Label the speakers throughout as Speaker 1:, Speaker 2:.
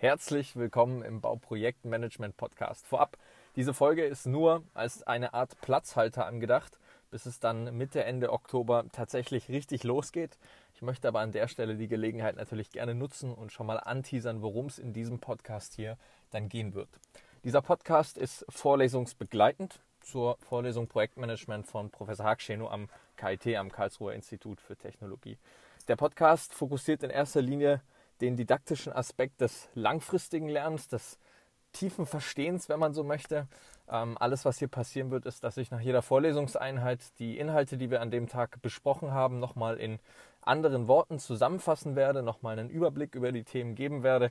Speaker 1: Herzlich willkommen im Bauprojektmanagement Podcast. Vorab, diese Folge ist nur als eine Art Platzhalter angedacht, bis es dann Mitte, Ende Oktober tatsächlich richtig losgeht. Ich möchte aber an der Stelle die Gelegenheit natürlich gerne nutzen und schon mal anteasern, worum es in diesem Podcast hier dann gehen wird. Dieser Podcast ist vorlesungsbegleitend zur Vorlesung Projektmanagement von Professor Hakscheno am KIT, am Karlsruher Institut für Technologie. Der Podcast fokussiert in erster Linie den didaktischen Aspekt des langfristigen Lernens, des tiefen Verstehens, wenn man so möchte. Ähm, alles, was hier passieren wird, ist, dass ich nach jeder Vorlesungseinheit die Inhalte, die wir an dem Tag besprochen haben, nochmal in anderen Worten zusammenfassen werde, nochmal einen Überblick über die Themen geben werde,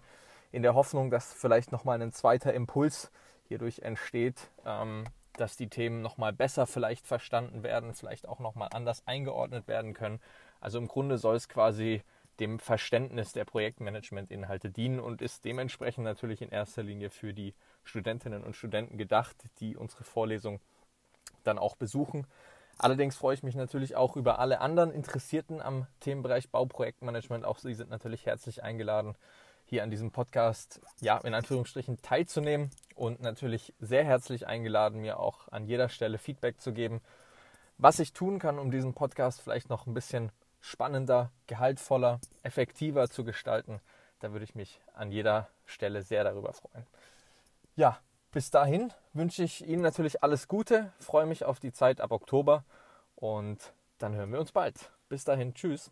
Speaker 1: in der Hoffnung, dass vielleicht nochmal ein zweiter Impuls hierdurch entsteht, ähm, dass die Themen nochmal besser vielleicht verstanden werden, vielleicht auch nochmal anders eingeordnet werden können. Also im Grunde soll es quasi dem Verständnis der Projektmanagement-Inhalte dienen und ist dementsprechend natürlich in erster Linie für die Studentinnen und Studenten gedacht, die unsere Vorlesung dann auch besuchen. Allerdings freue ich mich natürlich auch über alle anderen Interessierten am Themenbereich Bauprojektmanagement. Auch Sie sind natürlich herzlich eingeladen, hier an diesem Podcast, ja, in Anführungsstrichen teilzunehmen und natürlich sehr herzlich eingeladen, mir auch an jeder Stelle Feedback zu geben, was ich tun kann, um diesen Podcast vielleicht noch ein bisschen spannender, gehaltvoller, effektiver zu gestalten. Da würde ich mich an jeder Stelle sehr darüber freuen. Ja, bis dahin wünsche ich Ihnen natürlich alles Gute, freue mich auf die Zeit ab Oktober und dann hören wir uns bald. Bis dahin, tschüss.